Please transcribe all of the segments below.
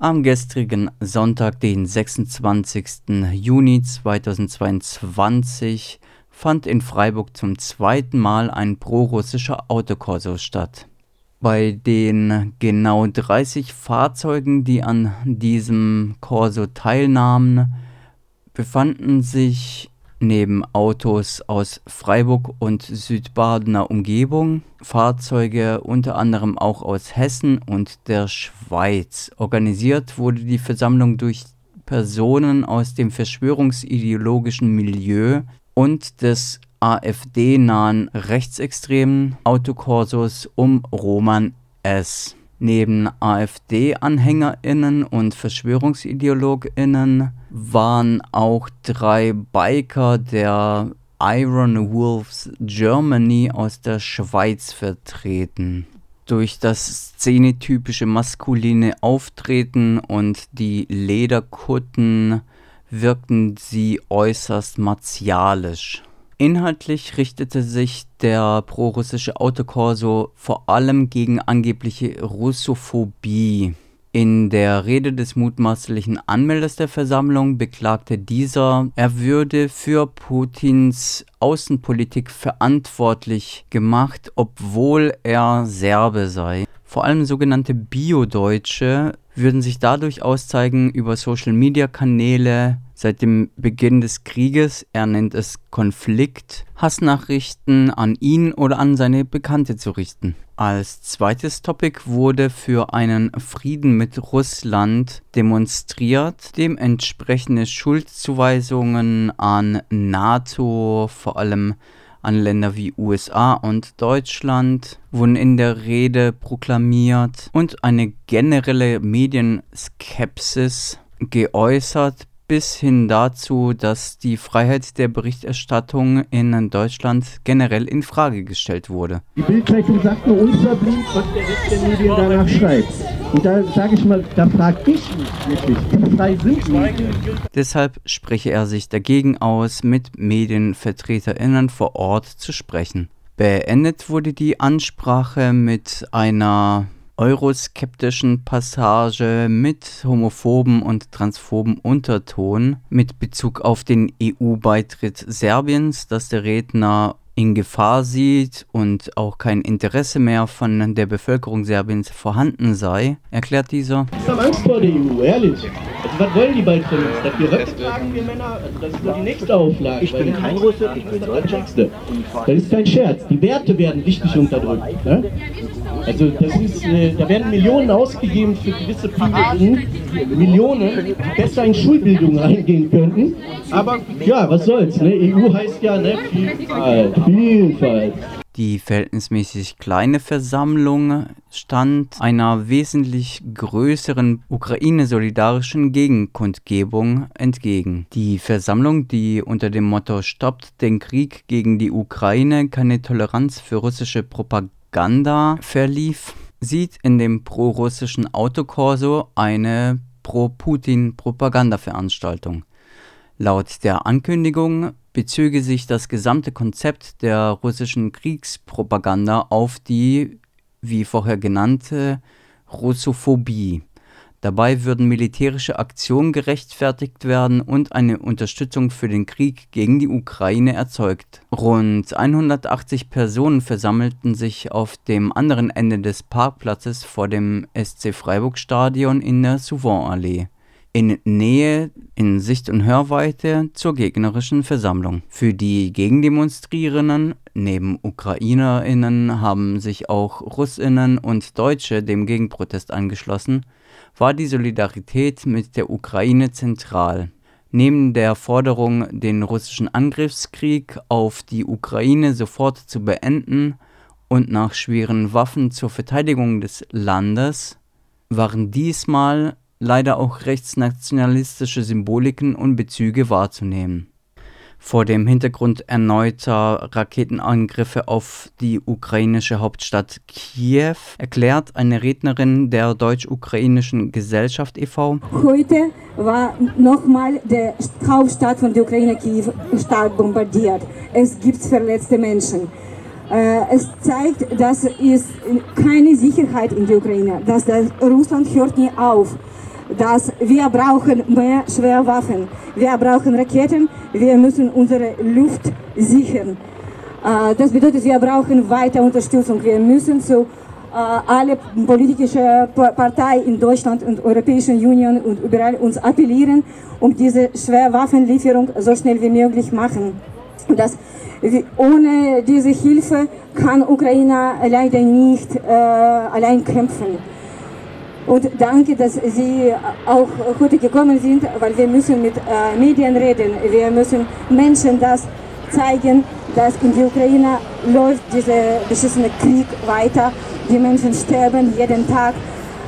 Am gestrigen Sonntag, den 26. Juni 2022, fand in Freiburg zum zweiten Mal ein prorussischer Autokorso statt. Bei den genau 30 Fahrzeugen, die an diesem Korso teilnahmen, befanden sich neben Autos aus Freiburg und Südbadener Umgebung Fahrzeuge unter anderem auch aus Hessen und der Schweiz. Organisiert wurde die Versammlung durch Personen aus dem verschwörungsideologischen Milieu und des AfD-nahen rechtsextremen Autokorsos um Roman S. Neben AfD-AnhängerInnen und VerschwörungsideologInnen waren auch drei Biker der Iron Wolves Germany aus der Schweiz vertreten. Durch das szenetypische maskuline Auftreten und die Lederkutten wirkten sie äußerst martialisch. Inhaltlich richtete sich der prorussische Autokorso vor allem gegen angebliche Russophobie. In der Rede des mutmaßlichen Anmelders der Versammlung beklagte dieser, er würde für Putins Außenpolitik verantwortlich gemacht, obwohl er Serbe sei. Vor allem sogenannte Bio-Deutsche würden sich dadurch auszeigen, über Social-Media-Kanäle seit dem Beginn des Krieges, er nennt es Konflikt, Hassnachrichten an ihn oder an seine Bekannte zu richten. Als zweites Topic wurde für einen Frieden mit Russland demonstriert, dementsprechende Schuldzuweisungen an NATO, vor allem an Länder wie USA und Deutschland wurden in der Rede proklamiert und eine generelle Medienskepsis geäußert bis hin dazu, dass die Freiheit der Berichterstattung in Deutschland generell in Frage gestellt wurde. Die Bildzeitung sagt nur unverblümt, was der Rest der Medien danach schreibt. Und da sage ich mal, da frage ich mich wirklich, wie frei sind Medien? Deshalb spreche er sich dagegen aus, mit MedienvertreterInnen vor Ort zu sprechen. Beendet wurde die Ansprache mit einer euroskeptischen Passage mit homophoben und transphoben Unterton mit Bezug auf den EU-Beitritt Serbiens, dass der Redner in Gefahr sieht und auch kein Interesse mehr von der Bevölkerung Serbiens vorhanden sei, erklärt dieser. Ich habe Angst vor der EU, ehrlich. Also was wollen die bald von uns? Dass wir Röcke tragen, wir Männer? Also das ist nur die nächste Auflage. Ich bin kein Russe, ich bin Deutscher. Das ist kein Scherz. Die Werte werden richtig unterdrückt. Ne? Also das ist, äh, da werden Millionen ausgegeben für gewisse Piraten, Millionen, die besser in Schulbildung reingehen könnten. Aber ja, was soll's, ne? EU heißt ja ne? Vielfalt, Vielfalt. Die verhältnismäßig kleine Versammlung stand einer wesentlich größeren Ukraine-solidarischen Gegenkundgebung entgegen. Die Versammlung, die unter dem Motto Stoppt den Krieg gegen die Ukraine, keine Toleranz für russische Propaganda verlief, sieht in dem pro-russischen Autokorso eine Pro-Putin-Propagandaveranstaltung. Laut der Ankündigung bezöge sich das gesamte Konzept der russischen Kriegspropaganda auf die, wie vorher genannte, Russophobie. Dabei würden militärische Aktionen gerechtfertigt werden und eine Unterstützung für den Krieg gegen die Ukraine erzeugt. Rund 180 Personen versammelten sich auf dem anderen Ende des Parkplatzes vor dem SC Freiburg Stadion in der Souvon-Allee in Nähe, in Sicht- und Hörweite zur gegnerischen Versammlung. Für die Gegendemonstrierenden, neben UkrainerInnen, haben sich auch RussInnen und Deutsche dem Gegenprotest angeschlossen, war die Solidarität mit der Ukraine zentral. Neben der Forderung, den russischen Angriffskrieg auf die Ukraine sofort zu beenden und nach schweren Waffen zur Verteidigung des Landes, waren diesmal leider auch rechtsnationalistische Symboliken und Bezüge wahrzunehmen vor dem Hintergrund erneuter Raketenangriffe auf die ukrainische Hauptstadt Kiew, erklärt eine Rednerin der deutsch-ukrainischen Gesellschaft e.V. Heute war nochmal die Hauptstadt von der Ukraine, Kiew, stark bombardiert. Es gibt verletzte Menschen. Äh, es zeigt, dass es keine Sicherheit in der Ukraine, dass Russland hört nie auf dass wir brauchen mehr Schwerwaffen, wir brauchen Raketen, wir müssen unsere Luft sichern. Äh, das bedeutet, wir brauchen weiter Unterstützung. Wir müssen zu äh, alle politische Parteien in Deutschland und Europäischen Union und überall uns appellieren, um diese Schwerwaffenlieferung so schnell wie möglich machen. Das, ohne diese Hilfe kann Ukraine leider nicht äh, allein kämpfen. Und danke, dass Sie auch heute gekommen sind, weil wir müssen mit äh, Medien reden. Wir müssen Menschen das zeigen, dass in der Ukraine läuft dieser beschissene Krieg weiter. Die Menschen sterben jeden Tag.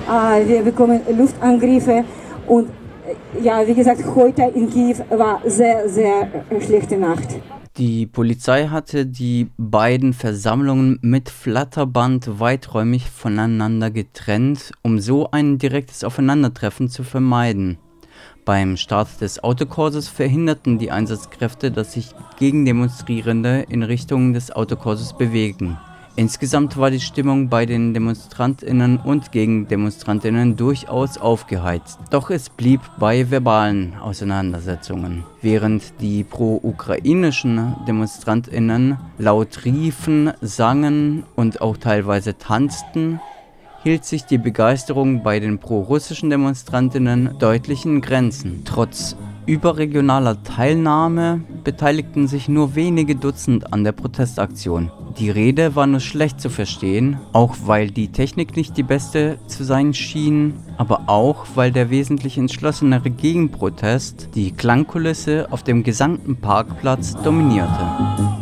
Äh, wir bekommen Luftangriffe und äh, ja, wie gesagt, heute in Kiew war sehr, sehr schlechte Nacht. Die Polizei hatte die beiden Versammlungen mit Flatterband weiträumig voneinander getrennt, um so ein direktes Aufeinandertreffen zu vermeiden. Beim Start des Autokurses verhinderten die Einsatzkräfte, dass sich Gegendemonstrierende in Richtung des Autokurses bewegen. Insgesamt war die Stimmung bei den Demonstrantinnen und Gegendemonstrantinnen durchaus aufgeheizt, doch es blieb bei verbalen Auseinandersetzungen. Während die pro-ukrainischen Demonstrantinnen laut riefen, sangen und auch teilweise tanzten, hielt sich die Begeisterung bei den pro-russischen Demonstrantinnen deutlich in Grenzen. Trotz überregionaler Teilnahme beteiligten sich nur wenige Dutzend an der Protestaktion. Die Rede war nur schlecht zu verstehen, auch weil die Technik nicht die beste zu sein schien, aber auch weil der wesentlich entschlossenere Gegenprotest die Klangkulisse auf dem gesamten Parkplatz dominierte.